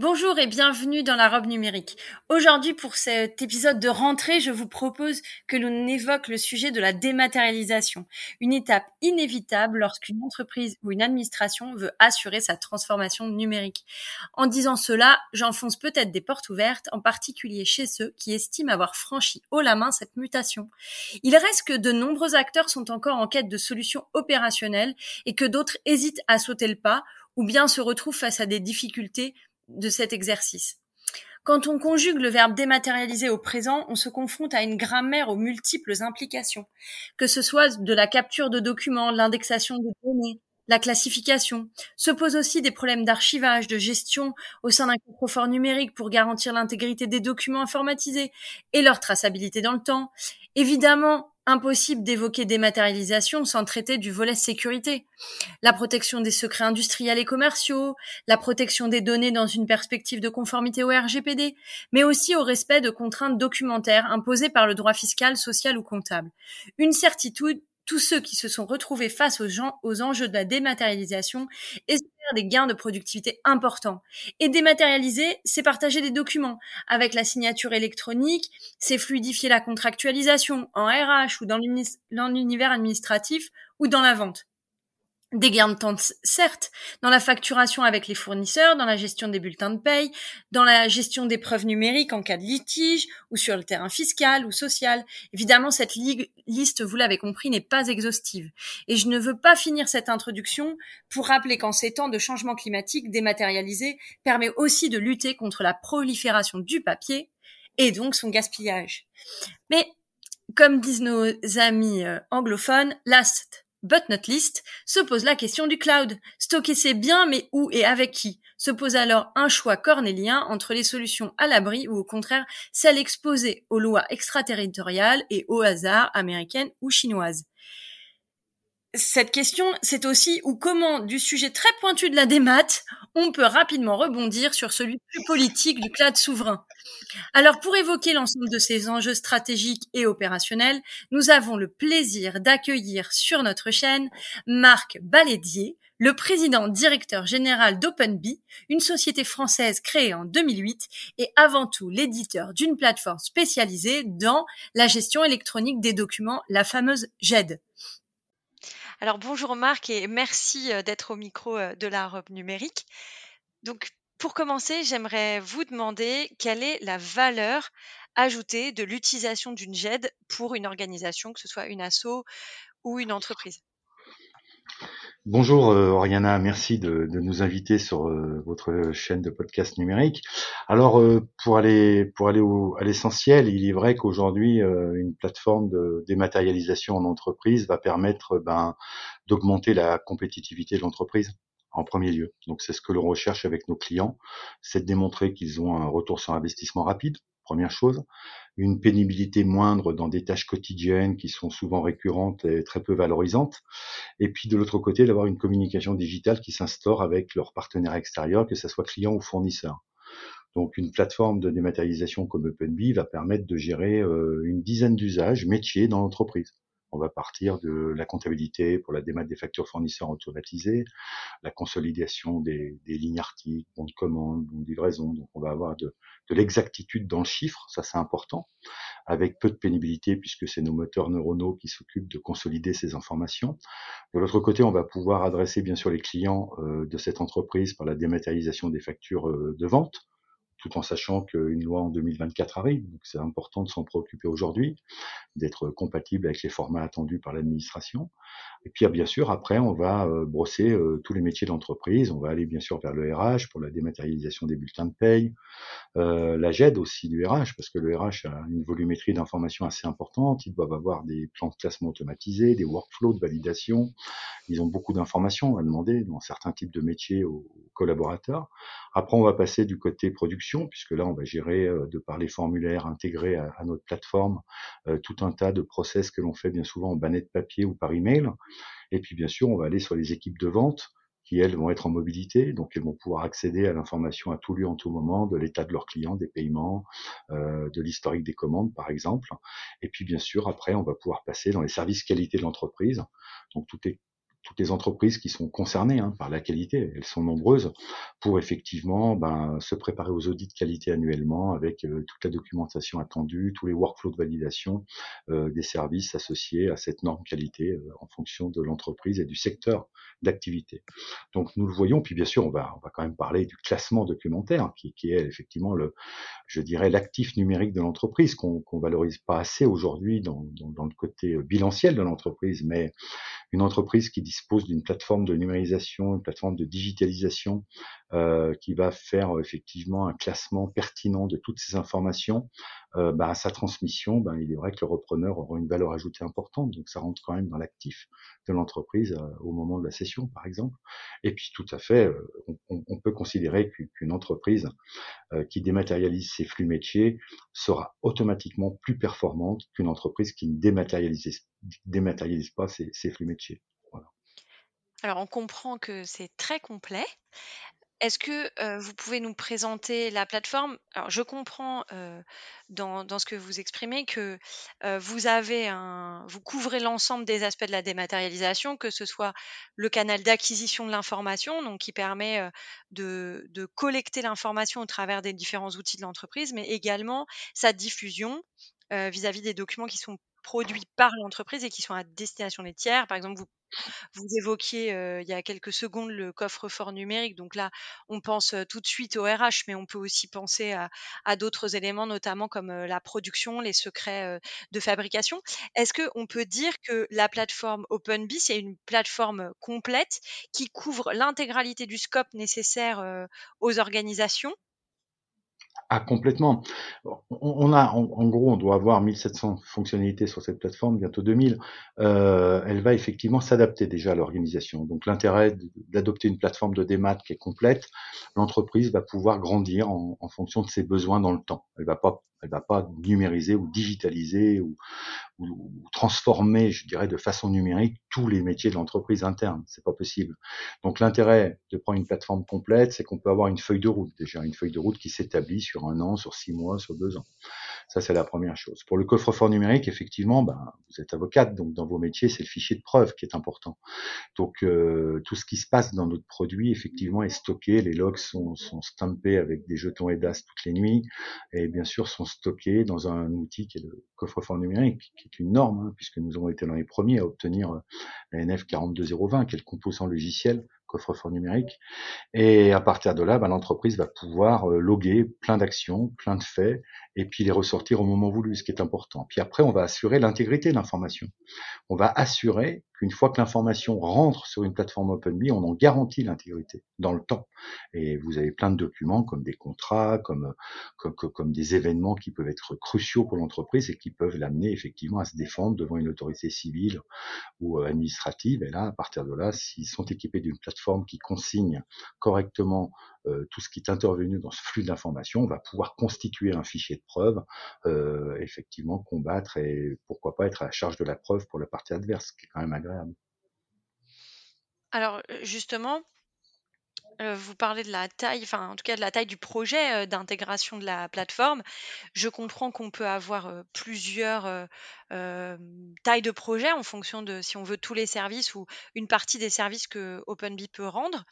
Bonjour et bienvenue dans la robe numérique. Aujourd'hui, pour cet épisode de rentrée, je vous propose que l'on évoque le sujet de la dématérialisation, une étape inévitable lorsqu'une entreprise ou une administration veut assurer sa transformation numérique. En disant cela, j'enfonce peut-être des portes ouvertes, en particulier chez ceux qui estiment avoir franchi haut la main cette mutation. Il reste que de nombreux acteurs sont encore en quête de solutions opérationnelles et que d'autres hésitent à sauter le pas ou bien se retrouvent face à des difficultés de cet exercice. Quand on conjugue le verbe dématérialiser au présent, on se confronte à une grammaire aux multiples implications, que ce soit de la capture de documents, l'indexation de données, la classification. Se posent aussi des problèmes d'archivage, de gestion au sein d'un coffre-fort numérique pour garantir l'intégrité des documents informatisés et leur traçabilité dans le temps. Évidemment, impossible d'évoquer dématérialisation sans traiter du volet sécurité. La protection des secrets industriels et commerciaux, la protection des données dans une perspective de conformité au RGPD, mais aussi au respect de contraintes documentaires imposées par le droit fiscal, social ou comptable. Une certitude, tous ceux qui se sont retrouvés face aux, gens, aux enjeux de la dématérialisation espèrent des gains de productivité importants. Et dématérialiser, c'est partager des documents. Avec la signature électronique, c'est fluidifier la contractualisation en RH ou dans l'univers administratif ou dans la vente des gains de temps, certes, dans la facturation avec les fournisseurs, dans la gestion des bulletins de paye, dans la gestion des preuves numériques en cas de litige ou sur le terrain fiscal ou social. Évidemment, cette liste, vous l'avez compris, n'est pas exhaustive. Et je ne veux pas finir cette introduction pour rappeler qu'en ces temps de changement climatique, dématérialisé permet aussi de lutter contre la prolifération du papier et donc son gaspillage. Mais, comme disent nos amis euh, anglophones, last but not least, se pose la question du cloud. Stocker c'est bien, mais où et avec qui? Se pose alors un choix cornélien entre les solutions à l'abri ou au contraire celles exposées aux lois extraterritoriales et au hasard américaines ou chinoises cette question, c'est aussi ou comment du sujet très pointu de la démat, on peut rapidement rebondir sur celui plus politique du cloud souverain. Alors pour évoquer l'ensemble de ces enjeux stratégiques et opérationnels, nous avons le plaisir d'accueillir sur notre chaîne Marc Balédier, le président directeur général d'OpenBee, une société française créée en 2008 et avant tout l'éditeur d'une plateforme spécialisée dans la gestion électronique des documents, la fameuse GED. Alors bonjour Marc et merci euh, d'être au micro euh, de la robe numérique. Donc pour commencer, j'aimerais vous demander quelle est la valeur ajoutée de l'utilisation d'une GED pour une organisation, que ce soit une asso ou une entreprise. Bonjour euh, Oriana, merci de, nous inviter sur euh, votre chaîne de podcast numérique. Alors euh, pour aller pour aller à l'essentiel, il est vrai qu'aujourd'hui une plateforme de dématérialisation en entreprise va permettre ben, d'augmenter la compétitivité de l'entreprise en premier lieu. Donc c'est ce que l'on recherche avec nos clients, c'est de démontrer qu'ils ont un retour sur investissement rapide, première chose une pénibilité moindre dans des tâches quotidiennes qui sont souvent récurrentes et très peu valorisantes. Et puis de l'autre côté, d'avoir une communication digitale qui s'instaure avec leurs partenaires extérieurs, que ce soit clients ou fournisseurs. Donc une plateforme de dématérialisation comme OpenBee va permettre de gérer euh, une dizaine d'usages métiers dans l'entreprise. On va partir de la comptabilité pour la démat des factures fournisseurs automatisées, la consolidation des, lignes articles, bons de commande, bons de livraison. Donc on va avoir de, l'exactitude dans le chiffre, ça c'est important, avec peu de pénibilité puisque c'est nos moteurs neuronaux qui s'occupent de consolider ces informations. De l'autre côté, on va pouvoir adresser bien sûr les clients euh, de cette entreprise par la dématérialisation des factures euh, de vente tout en sachant qu'une loi en 2024 arrive. Donc c'est important de s'en préoccuper aujourd'hui, d'être compatible avec les formats attendus par l'administration. Et puis bien sûr, après, on va euh, brosser euh, tous les métiers d'entreprise. On va aller bien sûr vers le RH pour la dématérialisation des bulletins de paye, euh, la GED aussi du RH, parce que le RH a une volumétrie d'informations assez importante. Ils doivent avoir des plans de classement automatisés, des workflows de validation. Ils ont beaucoup d'informations à demander dans certains types de métiers aux collaborateurs. Après, on va passer du côté production puisque là, on va gérer, de par les formulaires intégrés à, notre plateforme, tout un tas de process que l'on fait bien souvent en bannet de papier ou par email. Et puis, bien sûr, on va aller sur les équipes de vente qui, elles, vont être en mobilité, donc elles vont pouvoir accéder à l'information à tout lieu, en tout moment, de l'état de leurs clients, des paiements, euh, de l'historique des commandes, par exemple. Et puis, bien sûr, après, on va pouvoir passer dans les services qualité de l'entreprise. Donc, tout est toutes les entreprises qui sont concernées hein, par la qualité, elles sont nombreuses, pour effectivement ben, se préparer aux audits de qualité annuellement avec euh, toute la documentation attendue, tous les workflows de validation euh, des services associés à cette norme qualité euh, en fonction de l'entreprise et du secteur d'activité. Donc nous le voyons, puis bien sûr on va, on va quand même parler du classement documentaire qui, qui est effectivement le, je dirais l'actif numérique de l'entreprise qu'on qu'on valorise pas assez aujourd'hui dans, dans, dans, le côté bilanciel de l'entreprise, mais une entreprise qui dispose d'une plateforme de numérisation, une plateforme de digitalisation euh, qui va faire euh, effectivement un classement pertinent de toutes ces informations, euh, bah, à sa transmission, bah, il est vrai que le repreneur aura une valeur ajoutée importante, donc ça rentre quand même dans l'actif de l'entreprise euh, au moment de la session, par exemple. Et puis tout à fait, euh, on, peut considérer qu'une entreprise qui dématérialise ses flux métiers sera automatiquement plus performante qu'une entreprise qui ne dématérialise, dématérialise pas ses, ses flux métiers. Alors, on comprend que c'est très complet. Est-ce que vous pouvez nous présenter la plateforme? Alors, je comprends dans, ce que vous exprimez que vous avez un, vous couvrez l'ensemble des aspects de la dématérialisation, que ce soit le canal d'acquisition de l'information, donc qui permet de collecter l'information au travers des différents outils de l'entreprise, mais également sa diffusion vis-à-vis des documents qui sont produits par l'entreprise et qui sont à destination des tiers. Par exemple, vous évoquiez euh, il y a quelques secondes le coffre-fort numérique. Donc là, on pense euh, tout de suite au RH, mais on peut aussi penser à, à d'autres éléments, notamment comme euh, la production, les secrets de fabrication. Est-ce qu'on peut dire que la plateforme OpenBee, c'est une plateforme complète qui couvre l'intégralité du scope nécessaire aux organisations? Ah, complètement. On, a, en, gros, on doit avoir 1700 fonctionnalités sur cette plateforme, bientôt 2000. Euh, elle va effectivement s'adapter déjà à l'organisation. Donc, l'intérêt d'adopter une plateforme de démat qui est complète, l'entreprise va pouvoir grandir en, en, fonction de ses besoins dans le temps. Elle va pas elle va pas numériser ou digitaliser ou, transformer, je dirais, de façon numérique tous les métiers de l'entreprise interne. C'est pas possible. Donc l'intérêt de prendre une plateforme complète, c'est qu'on peut avoir une feuille de route déjà, une feuille de route qui s'établit sur un an, sur six mois, sur deux ans. Ça, c'est la première chose. Pour le coffre-fort numérique, effectivement, ben, vous êtes avocate, donc dans vos métiers, c'est le fichier de preuve qui est important. Donc, euh, tout ce qui se passe dans notre produit, effectivement, est stocké. Les logs sont, sont stampés avec des jetons EDAS toutes les nuits, et bien sûr, sont stockés dans un outil qui est le coffre-fort numérique, qui est une norme, hein, puisque nous avons été dans les premiers à obtenir euh, la NF 42020, qui est le composant logiciel coffre-fort numérique. Et à partir de là, bah, l'entreprise va pouvoir euh, loguer plein d'actions, plein de faits, et puis les ressortir au moment voulu, ce qui est important. Puis après, on va assurer l'intégrité de l'information. On va assurer qu'une fois que l'information rentre sur une plateforme OpenBee, on en garantit l'intégrité dans le temps. Et vous avez plein de documents comme des contrats, comme, comme, comme des événements qui peuvent être cruciaux pour l'entreprise et qui peuvent l'amener effectivement à se défendre devant une autorité civile ou euh, administrative. Et là, à partir de là, s'ils sont équipés d'une plateforme qui consigne correctement euh, tout ce qui est intervenu dans ce flux d'informations, on va pouvoir constituer un fichier de preuve, euh, effectivement combattre et pourquoi pas être à la charge de la preuve pour la partie adverse, ce qui est quand même agréable. Alors justement, euh, vous parlez de la taille, enfin en tout cas de la taille du projet d'intégration de la plateforme. Je comprends qu'on peut avoir plusieurs tailles de projet en fonction de si on veut tous les services ou une partie des services que OpenBee peut rendre.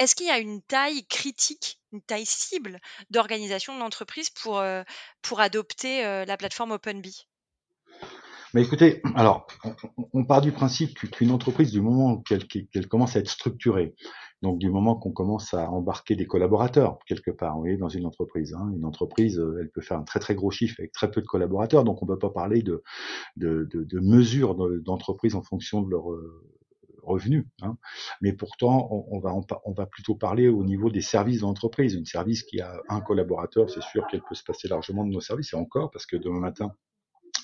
Est-ce qu'il y a une taille critique, une taille cible d'organisation de l'entreprise pour, euh, pour adopter euh, la plateforme OpenBee? Mais écoutez, alors, on, part du principe qu'une entreprise, du moment qu'elle commence à être structurée, donc du moment qu'on commence à embarquer des collaborateurs quelque part, vous voyez, dans une entreprise, hein, une entreprise, euh, elle peut faire un très très gros chiffre avec très peu de collaborateurs, donc on ne peut pas parler de, de, de, de mesures d'entreprise en fonction de leur revenus. Hein. Mais pourtant, on, va, on, va plutôt parler au niveau des services d'entreprise. Une service qui a un collaborateur, c'est sûr qu'elle peut se passer largement de nos services, et encore, parce que demain matin,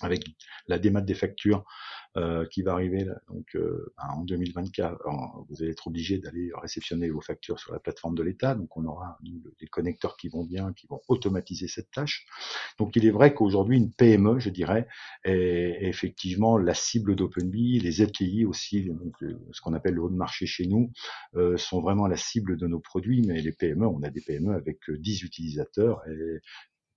avec la démat des factures euh, qui va arriver donc euh, ben, en 2024, vous allez être obligé d'aller réceptionner vos factures sur la plateforme de l'État. Donc on aura des connecteurs qui vont bien, qui vont automatiser cette tâche. Donc il est vrai qu'aujourd'hui une PME, je dirais, est, effectivement la cible d'OpenBee. Les ETI aussi, euh, ce qu'on appelle le haut de marché chez nous, euh, sont vraiment la cible de nos produits. Mais les PME, on a des PME avec 10 utilisateurs et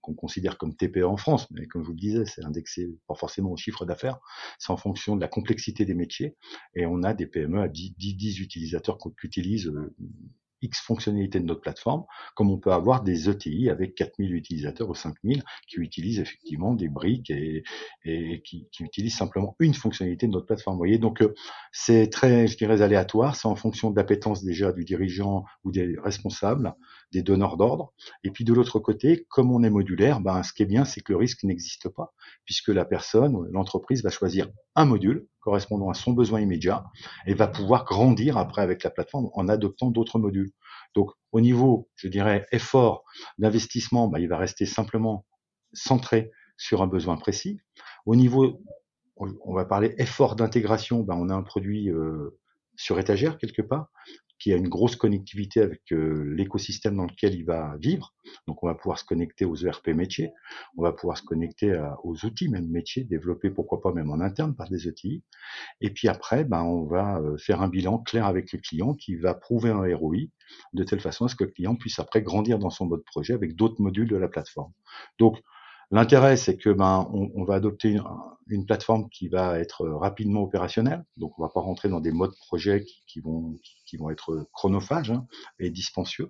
qu'on considère comme TPE en France, mais comme je vous le disais, c'est indexé pas forcément au chiffre d'affaires, c'est en fonction de la complexité des métiers, et on a des PME à 10, 10, utilisateurs qui utilisent euh, X fonctionnalités de notre plateforme, comme on peut avoir des ETI avec 4000 utilisateurs ou 5000 qui utilisent effectivement des briques et, qui, utilisent simplement une fonctionnalité de notre plateforme. Vous donc euh, c'est très, je dirais, aléatoire, c'est en fonction de l'appétence déjà du dirigeant ou des responsables, des donneurs d'ordre. Et puis de l'autre côté, comme on est modulaire, ben, ce qui est bien, c'est que le risque n'existe pas, puisque la personne, l'entreprise va choisir un module correspondant à son besoin immédiat et va pouvoir grandir après avec la plateforme en adoptant d'autres modules. Donc au niveau, je dirais, effort d'investissement, ben, il va rester simplement centré sur un besoin précis. Au niveau, on va parler effort d'intégration, ben, on a un produit euh, sur étagère quelque part qui a une grosse connectivité avec euh, l'écosystème dans lequel il va vivre. Donc on va pouvoir se connecter aux ERP métiers, on va pouvoir se connecter aux outils même métiers, développer pourquoi pas même en interne par des outils. Et puis après, ben, on va euh, faire un bilan clair avec le client qui va prouver un ROI de telle façon à ce que le client puisse après grandir dans son mode projet avec d'autres modules de la plateforme. Donc L'intérêt, c'est que ben, on, va adopter une, plateforme qui va être rapidement opérationnelle. Donc, on va pas rentrer dans des modes projet qui, qui vont, qui vont être chronophages hein, et dispensieux.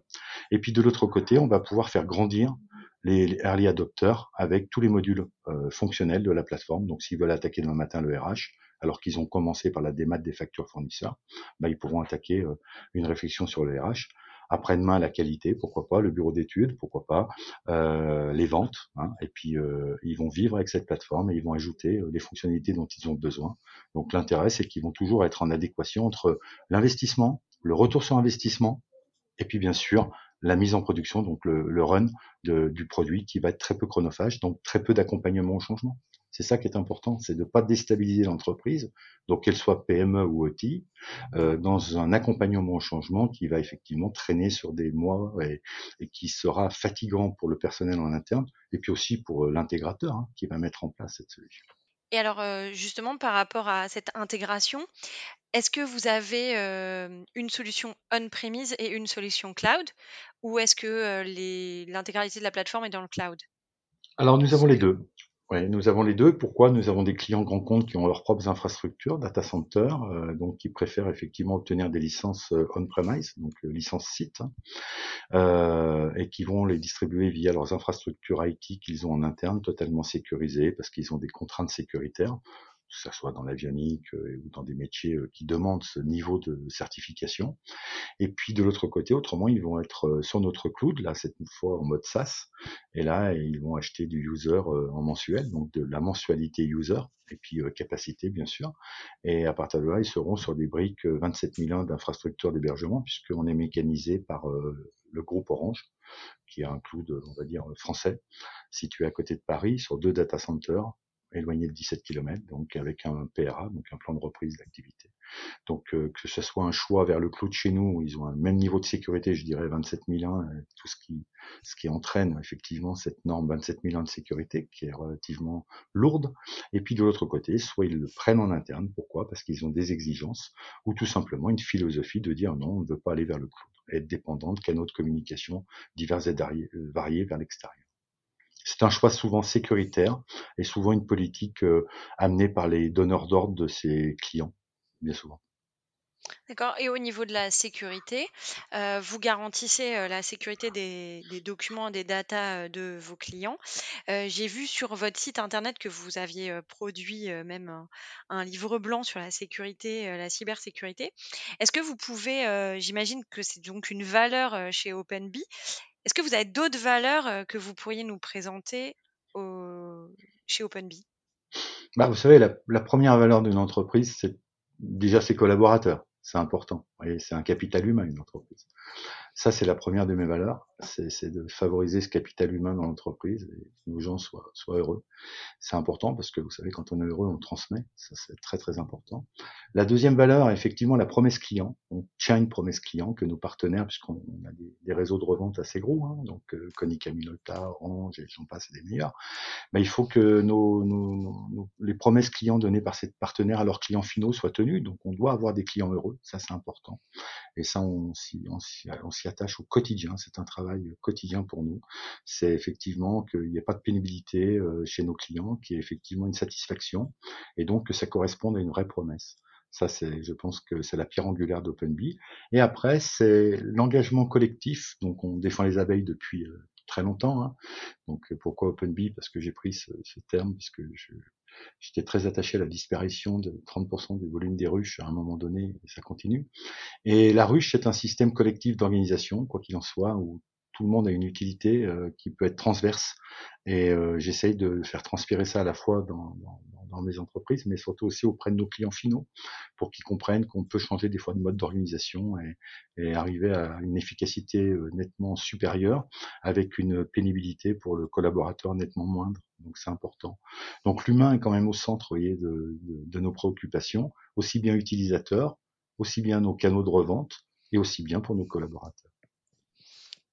Et puis, de l'autre côté, on va pouvoir faire grandir les, early adopters avec tous les modules euh, fonctionnels de la plateforme. Donc, s'ils veulent attaquer demain matin le RH, alors qu'ils ont commencé par la démat des factures fournisseurs, ben, ils pourront attaquer euh, une réflexion sur le RH après-demain la qualité, pourquoi pas, le bureau d'études, pourquoi pas, euh, les ventes, hein, et puis euh, ils vont vivre avec cette plateforme et ils vont ajouter euh, les fonctionnalités dont ils ont besoin. Donc l'intérêt, c'est qu'ils vont toujours être en adéquation entre l'investissement, le retour sur investissement, et puis bien sûr la mise en production, donc le, run du produit qui va être très peu chronophage, donc très peu d'accompagnement au changement. C'est ça qui est important, c'est de ne pas déstabiliser l'entreprise, donc qu'elle soit PME ou OTI, euh, dans un accompagnement au changement qui va effectivement traîner sur des mois et, qui sera fatigant pour le personnel en interne, et puis aussi pour euh, l'intégrateur hein, qui va mettre en place cette solution. Et alors, euh, justement, par rapport à cette intégration, est-ce que vous avez une solution on-premise et une solution cloud, ou est-ce que l'intégralité de la plateforme est dans le cloud? Alors, nous avons les deux. Oui, nous avons les deux. Pourquoi Nous avons des clients grands comptes qui ont leurs propres infrastructures, data centers, euh, donc qui préfèrent effectivement obtenir des licences euh, on-premise, donc euh, licences site, hein, et qui vont les distribuer via leurs infrastructures IT qu'ils ont en interne, totalement sécurisées, parce qu'ils ont des contraintes sécuritaires que ce soit dans l'avionique euh, ou dans des métiers euh, qui demandent ce niveau de certification. Et puis de l'autre côté, autrement, ils vont être euh, sur notre cloud, là cette fois en mode SaaS, et là ils vont acheter du user en mensuel, donc de la mensualité user, et puis capacité bien sûr. Et à partir de là, ils seront sur des briques 27001 d'infrastructures d'hébergement, puisqu'on est mécanisé par le groupe Orange, qui est un cloud, on va dire, français, situé à côté de Paris, sur deux data centers, éloigné de 17 km, donc avec un PRA, donc un plan de reprise d'activité. Donc euh, que ce soit un choix vers le cloud chez nous, ils ont un même niveau de sécurité, je dirais 27001, euh, tout ce qui ce qui entraîne effectivement cette norme 27001 de sécurité qui est relativement lourde. Et puis de l'autre côté, soit ils le prennent en interne, pourquoi? Parce qu'ils ont des exigences, ou tout simplement une philosophie de dire non, on ne veut pas aller vers le cloud, être dépendant de canaux de communication divers et variés vers l'extérieur. C'est un choix souvent sécuritaire et souvent une politique euh, amenée par les donneurs d'ordre de ses clients, bien souvent. D'accord. Et au niveau de la sécurité, euh, vous garantissez euh, la sécurité des, documents, des datas de vos clients. J'ai vu sur votre site internet que vous aviez produit même un, un livre blanc sur la sécurité, la cybersécurité. Est-ce que vous pouvez, j'imagine que c'est donc une valeur chez OpenBee, est-ce que vous avez d'autres valeurs euh, que vous pourriez nous présenter chez OpenBee bah, Vous savez, la, première valeur d'une entreprise, c'est déjà ses collaborateurs. C'est important. C'est un capital humain, une entreprise. Ça, c'est la première de mes valeurs, c'est de favoriser ce capital humain dans l'entreprise et que nos gens soient, heureux. C'est important parce que vous savez, quand on est heureux, on transmet. Ça, c'est très très important. La deuxième valeur, effectivement, la promesse client. On tient une promesse client que nos partenaires, puisqu'on a des, réseaux de revente assez gros, hein, donc euh, Konica Minolta, Orange, et j'en passe, c'est des meilleurs. Mais il faut que nos, les promesses clients données par ces partenaires à leurs clients finaux soient tenues. Donc, on doit avoir des clients heureux. Ça, c'est important. Et ça, on s'y attache au quotidien. C'est un travail quotidien pour nous. C'est effectivement qu'il n'y ait pas de pénibilité euh, chez nos clients, qu'il y ait effectivement une satisfaction, et donc que ça corresponde à une vraie promesse. Ça, c'est, je pense que c'est la pierre angulaire d'OpenBee. Et après, c'est l'engagement collectif. Donc, on défend les abeilles depuis euh, très longtemps. Hein. Donc, pourquoi OpenBee Parce que j'ai pris ce, ce terme, puisque je, J'étais très attaché à la disparition de 30% du volume des ruches à un moment donné, et ça continue. Et la ruche, c'est un système collectif d'organisation, quoi qu'il en soit, où tout le monde a une utilité euh, qui peut être transverse. Et euh, j'essaye de faire transpirer ça à la fois dans, dans, dans, mes entreprises, mais surtout aussi auprès de nos clients finaux, pour qu'ils comprennent qu'on peut changer des fois de mode d'organisation et, et, arriver à une efficacité euh, nettement supérieure, avec une pénibilité pour le collaborateur nettement moindre. Donc c'est important. Donc l'humain est quand même au centre voyez, de, de, de nos préoccupations, aussi bien utilisateurs, aussi bien nos canaux de revente, et aussi bien pour nos collaborateurs.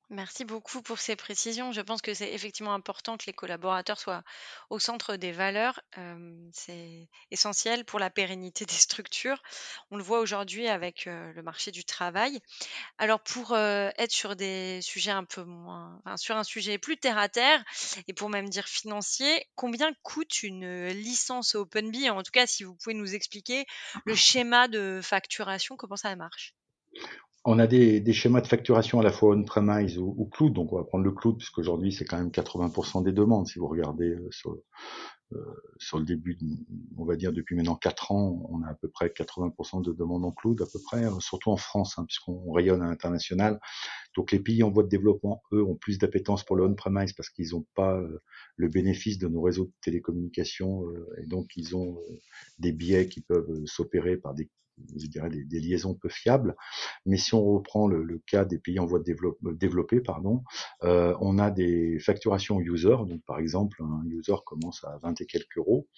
Merci beaucoup pour ces précisions. Je pense que c'est effectivement important que les collaborateurs soient au centre des valeurs. c'est essentiel pour la pérennité des structures. On le voit aujourd'hui avec le marché du travail. Alors pour être sur des sujets un peu moins, enfin, sur un sujet plus terre à terre et pour même dire financier, combien coûte une licence OpenBee En tout cas, si vous pouvez nous expliquer le schéma de facturation, comment ça marche? On a des, schémas de facturation à la fois on-premise ou, ou, cloud. Donc, on va prendre le cloud, puisqu'aujourd'hui, c'est quand même 80% des demandes. Si vous regardez euh, sur, euh, sur, le début, on va dire depuis maintenant 4 ans, on a à peu près 80% de demandes en cloud, à peu près, euh, surtout en France, hein, puisqu'on rayonne à l'international. Donc, les pays en voie de développement, eux, ont plus d'appétence pour le on-premise parce qu'ils n'ont pas le bénéfice de nos réseaux de télécommunications et donc ils ont des biais qui peuvent s'opérer par des je dirais des, liaisons peu fiables. Mais si on reprend le, cas des pays en voie de développe, développer, pardon, euh, on a des facturations user. Donc par exemple, un user commence à 20 et quelques euros,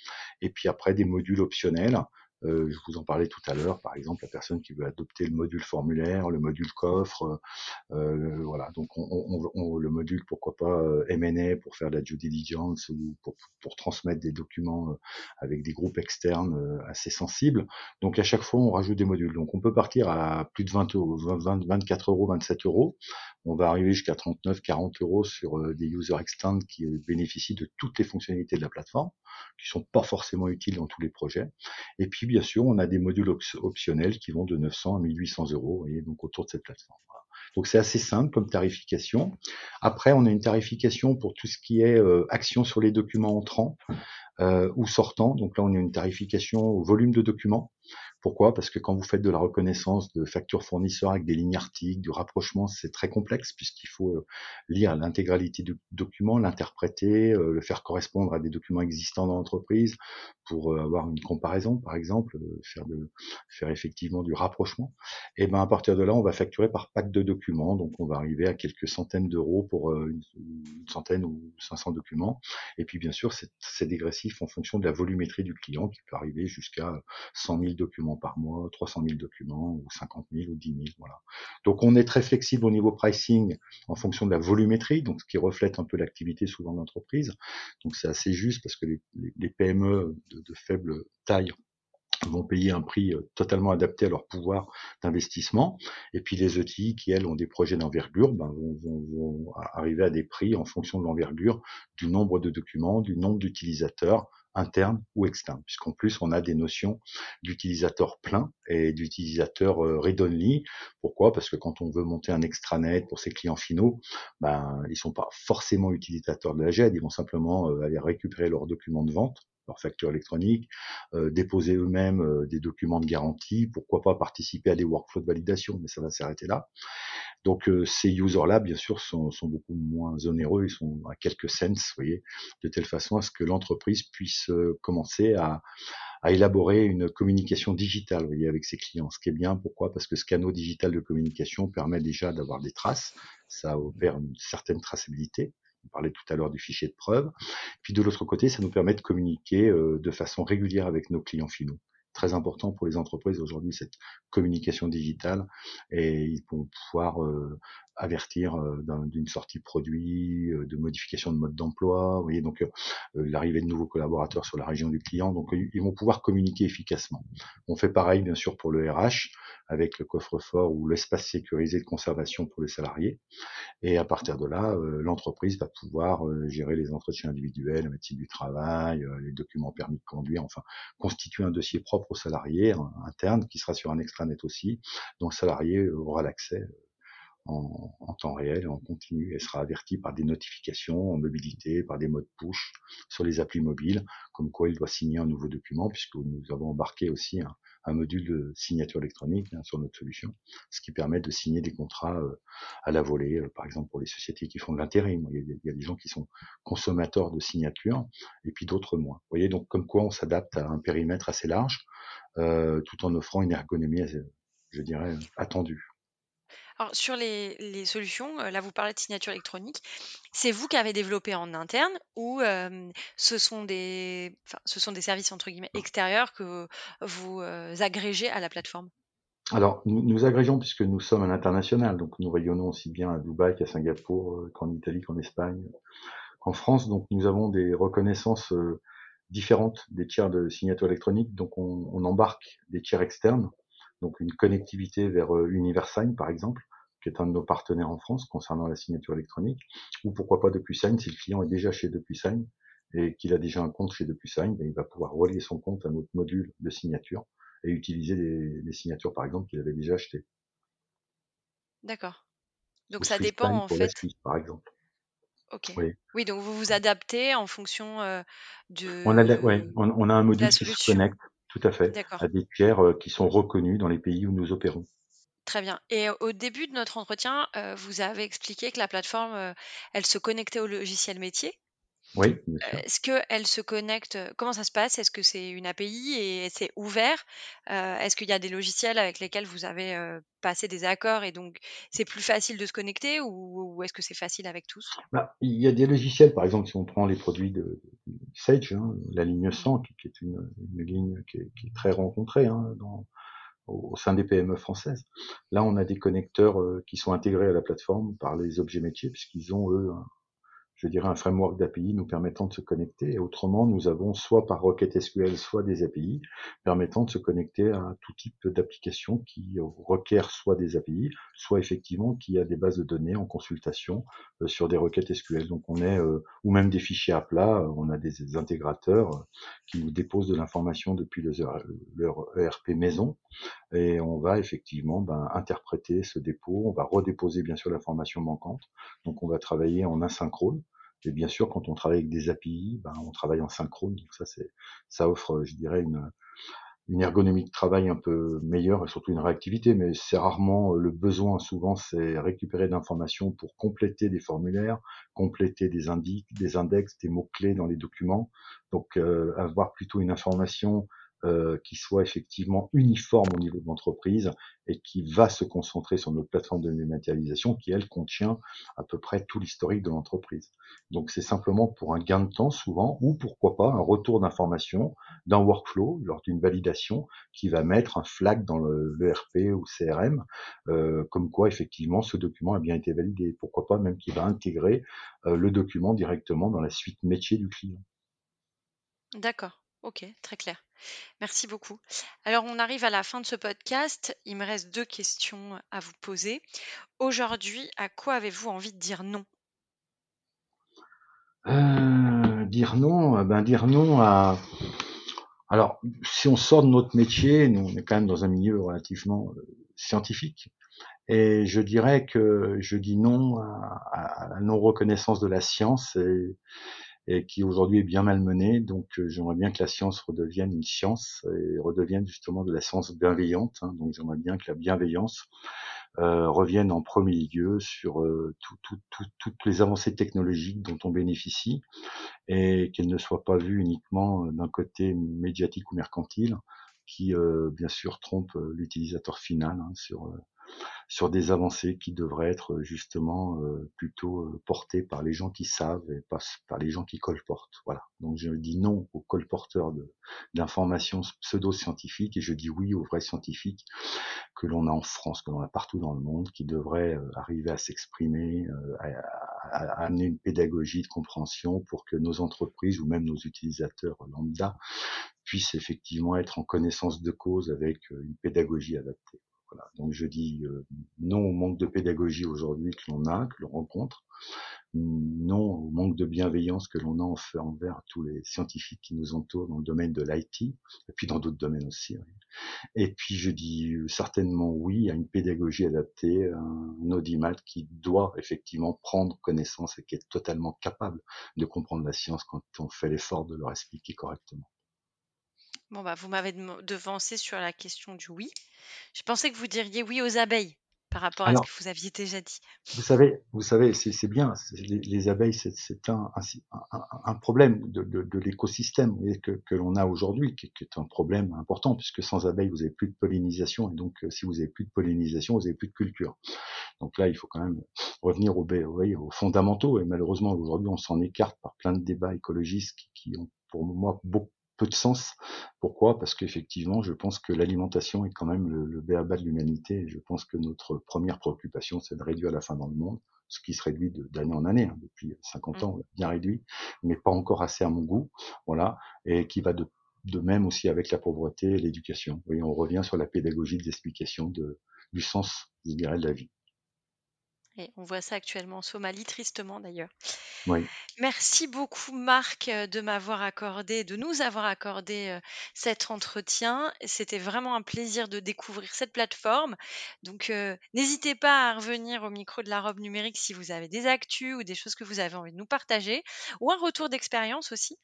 et puis après des modules optionnels euh, je vous en parlais tout à l'heure, par exemple, la personne qui veut adopter le module formulaire, le module coffre, euh, voilà. Donc, on, on, on, le module, pourquoi pas euh, M&A pour faire de la due diligence ou pour, pour transmettre des documents euh, avec des groupes externes euh, assez sensibles. Donc, à chaque fois, on rajoute des modules. Donc, on peut partir à plus de 20 euros, 20, 24 euros, 27 euros. On va arriver jusqu'à 39, 40 euros sur des user extend qui bénéficient de toutes les fonctionnalités de la plateforme, qui sont pas forcément utiles dans tous les projets. Et puis bien sûr, on a des modules optionnels qui vont de 900 à 1800 euros, voyez, donc autour de cette plateforme. Donc c'est assez simple comme tarification. Après, on a une tarification pour tout ce qui est euh, action sur les documents entrants euh, ou sortants. Donc là, on a une tarification au volume de documents. Pourquoi? Parce que quand vous faites de la reconnaissance de factures fournisseurs avec des lignes articles, du rapprochement, c'est très complexe puisqu'il faut euh, lire l'intégralité du document, l'interpréter, euh, le faire correspondre à des documents existants dans l'entreprise pour euh, avoir une comparaison, par exemple, faire, effectivement du rapprochement. Et ben à partir de là, on va facturer par pack de documents, donc on va arriver à quelques centaines d'euros pour une, centaine ou 500 documents. Et puis bien sûr, c'est dégressif en fonction de la volumétrie du client qui peut arriver jusqu'à 100 000 documents par mois, 300 000 documents ou 50 000 ou 10 000. Voilà. Donc on est très flexible au niveau pricing en fonction de la volumétrie, donc ce qui reflète un peu l'activité souvent de l'entreprise. Donc c'est assez juste parce que les, PME de, faible taille vont payer un prix euh, totalement adapté à leur pouvoir d'investissement. Et puis les ETI qui, elles, ont des projets d'envergure, ben, vont, arriver à des prix en fonction de l'envergure, du nombre de documents, du nombre d'utilisateurs, interne ou externe, puisqu'en plus on a des notions d'utilisateur plein et d'utilisateur euh, read-only. Pourquoi? Parce que quand on veut monter un extranet pour ses clients finaux, ben ils sont pas forcément utilisateurs de la GED, ils vont simplement euh, aller récupérer leurs documents de vente leur facture électronique, euh, déposer eux-mêmes euh, des documents de garantie, pourquoi pas participer à des workflows de validation, mais ça va s'arrêter là. Donc euh, ces users-là, bien sûr, sont, beaucoup moins onéreux, ils sont à quelques cents, vous voyez, de telle façon à ce que l'entreprise puisse commencer à, à élaborer une communication digitale, vous voyez, avec ses clients. Ce qui est bien, pourquoi? Parce que ce canal digital de communication permet déjà d'avoir des traces, ça opère une certaine traçabilité. On parlait tout à l'heure du fichier de preuve. Puis de l'autre côté, ça nous permet de communiquer euh, de façon régulière avec nos clients finaux très important pour les entreprises aujourd'hui cette communication digitale et ils vont pouvoir euh, avertir euh, d'une sortie produit, euh, de modification de mode d'emploi, vous voyez donc l'arrivée de nouveaux collaborateurs sur la région du client, donc ils vont pouvoir communiquer efficacement. On fait pareil bien sûr pour le RH avec le coffre-fort ou l'espace sécurisé de conservation pour les salariés. Et à partir de là, l'entreprise va pouvoir gérer les entretiens individuels, la médecine du travail, les documents permis de conduire, enfin constituer un dossier propre aux salariés interne qui sera sur un extranet aussi, dont le salarié aura l'accès en, en, temps réel en continu et sera averti par des notifications en mobilité, par des modes push sur les applis mobiles, comme quoi il doit signer un nouveau document, puisque nous avons embarqué aussi un, un module de signature électronique hein, sur notre solution, ce qui permet de signer des contrats euh, à la volée, euh, par exemple pour les sociétés qui font de l'intérim. Il, y a des gens qui sont consommateurs de signatures et puis d'autres moins. Vous voyez donc comme quoi on s'adapte à un périmètre assez large euh, tout en offrant une ergonomie, je dirais, attendue. Alors, sur les, les solutions, euh, là, vous parlez de signature électronique. C'est vous qui avez développé en interne ou ce, sont des, ce sont des services entre guillemets extérieurs que vous agrégez à la plateforme? Alors, nous, nous agrégeons puisque nous sommes à l'international, donc nous rayonnons aussi bien à Dubaï qu'à Singapour, qu'en Italie, qu'en Espagne, qu'en France. Donc, nous avons des reconnaissances différentes des tiers de signature électronique. Donc, on, on embarque des tiers externes donc une connectivité vers Universign par exemple, qui est un de nos partenaires en France concernant la signature électronique, ou pourquoi pas DepuSign si le client est déjà chez DepuSign et qu'il a déjà un compte chez DepuSign, ben, il va pouvoir relier son compte à notre module de signature et utiliser les, signatures par exemple qu'il avait déjà achetées. D'accord. Donc ça dépend en fait. par exemple. Ok. Oui. donc vous vous adaptez en fonction de. On a, on, a un module qui se connecte, tout à fait, à des tiers qui sont reconnus dans les pays où nous opérons. Très bien. Et au début de notre entretien, vous avez expliqué que la plateforme, elle se connectait au logiciel métier. Oui, Est-ce qu'elle se connecte Comment ça se passe? Est-ce que c'est une API et c'est ouvert? Est-ce qu'il y a des logiciels avec lesquels vous avez passé des accords et donc c'est plus facile de se connecter ou, est-ce que c'est facile avec tous? Bah, il y a des logiciels, par exemple, si on prend les produits de, Sage, hein, la ligne 100, qui, est une, ligne qui est, très rencontrée hein, dans, au sein des PME françaises. Là, on a des connecteurs euh, qui sont intégrés à la plateforme par les objets métiers, puisqu'ils ont, eux, je dirais, un framework d'API nous permettant de se connecter. Et autrement, nous avons soit par requête SQL, soit des API permettant de se connecter à tout type d'application qui requiert soit des API, soit effectivement qui a des bases de données en consultation euh, sur des requêtes SQL. Donc on est, euh, ou même des fichiers à plat, euh, on a des, intégrateurs qui nous déposent de l'information depuis leur ERP maison et on va effectivement ben, interpréter ce dépôt, on va redéposer bien sûr l'information manquante. Donc on va travailler en asynchrone et bien sûr, quand on travaille avec des API, ben, on travaille en synchrone. Donc ça, c'est, ça offre, je dirais, une, une ergonomie de travail un peu meilleure et surtout une réactivité. Mais c'est rarement le besoin. Souvent, c'est récupérer de l'information pour compléter des formulaires, compléter des indices, des index, des mots clés dans les documents. Donc, euh, avoir plutôt une information euh, qui soit effectivement uniforme au niveau de l'entreprise et qui va se concentrer sur notre plateforme de dématérialisation qui, elle, contient à peu près tout l'historique de l'entreprise. Donc c'est simplement pour un gain de temps souvent ou pourquoi pas un retour d'information d'un workflow lors d'une validation qui va mettre un flag dans l'ERP ou CRM euh, comme quoi effectivement ce document a bien été validé. Pourquoi pas même qu'il va intégrer euh, le document directement dans la suite métier du client. D'accord. Ok, très clair. Merci beaucoup. Alors, on arrive à la fin de ce podcast. Il me reste deux questions à vous poser. Aujourd'hui, à quoi avez-vous envie de dire non? Euh, dire non, euh, ben dire non à. Alors, si on sort de notre métier, nous on est quand même dans un milieu relativement euh, scientifique, et je dirais que je dis non à, la non reconnaissance de la science et qui aujourd'hui est bien malmenée. Donc j'aimerais bien que la science redevienne une science et redevienne justement de la science bienveillante. Hein. Donc j'aimerais bien que la bienveillance euh, revienne en premier lieu sur euh, toutes les avancées technologiques dont on bénéficie et qu'elles ne soient pas vues uniquement d'un côté médiatique ou mercantile qui bien sûr trompe l'utilisateur final hein, sur sur des avancées qui devraient être justement euh, plutôt euh, portées par les gens qui savent et pas par les gens qui colportent. Voilà. Donc je dis non aux colporteurs d'informations pseudo-scientifiques et je dis oui aux vrais scientifiques que l'on a en France, que l'on a partout dans le monde, qui devraient euh, arriver à s'exprimer, à, amener une pédagogie de compréhension pour que nos entreprises ou même nos utilisateurs lambda puissent effectivement être en connaissance de cause avec une pédagogie adaptée. Voilà. Donc je dis euh, non au manque de pédagogie aujourd'hui que l'on a, que l'on rencontre, non au manque de bienveillance que l'on a envers tous les scientifiques qui nous entourent dans le domaine de l'IT, et puis dans d'autres domaines aussi. Et puis je dis euh, certainement oui à une pédagogie adaptée, un audimat qui doit effectivement prendre connaissance et qui est totalement capable de comprendre la science quand on fait l'effort de leur expliquer correctement. Bon, bah, vous m'avez devancé sur la question du oui. Je pensais que vous diriez oui aux abeilles par rapport à ce que vous aviez déjà dit. Vous savez, vous savez, c'est bien. Les, abeilles, c'est un, un, problème de, de, l'écosystème que, que l'on a aujourd'hui, qui, est un problème important, puisque sans abeilles, vous n'avez plus de pollinisation, et donc euh, si vous n'avez plus de pollinisation, vous n'avez plus de culture. Donc là, il faut quand même revenir aux, aux fondamentaux, et malheureusement, aujourd'hui, on s'en écarte par plein de débats écologistes qui, qui ont pour moi beaucoup peu de sens. Pourquoi? Parce qu'effectivement, je pense que l'alimentation est quand même le, le béaba de l'humanité. Je pense que notre première préoccupation, c'est de réduire la faim dans le monde, ce qui se réduit d'année en année. Hein, depuis 50 ans, mmh. bien réduit, mais pas encore assez à mon goût. Voilà, et qui va de, de même aussi avec la pauvreté et l'éducation. On revient sur la pédagogie des explications de, du sens, je dirais, de la vie. Et on voit ça actuellement en Somalie, tristement d'ailleurs. Oui. Merci beaucoup Marc euh, de m'avoir accordé, de nous avoir accordé euh, cet entretien. C'était vraiment un plaisir de découvrir cette plateforme. Donc euh, n'hésitez pas à revenir au micro de la robe numérique si vous avez des actus ou des choses que vous avez envie de nous partager, ou un retour d'expérience aussi.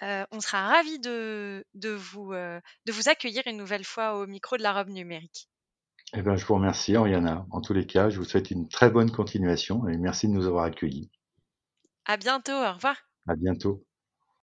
on sera ravis de, de, vous, de vous accueillir une nouvelle fois au micro de la robe numérique. Eh ben, je vous remercie, Oriana. En tous les cas, je vous souhaite une très bonne continuation et merci de nous avoir accueillis. À bientôt. Au revoir. À bientôt.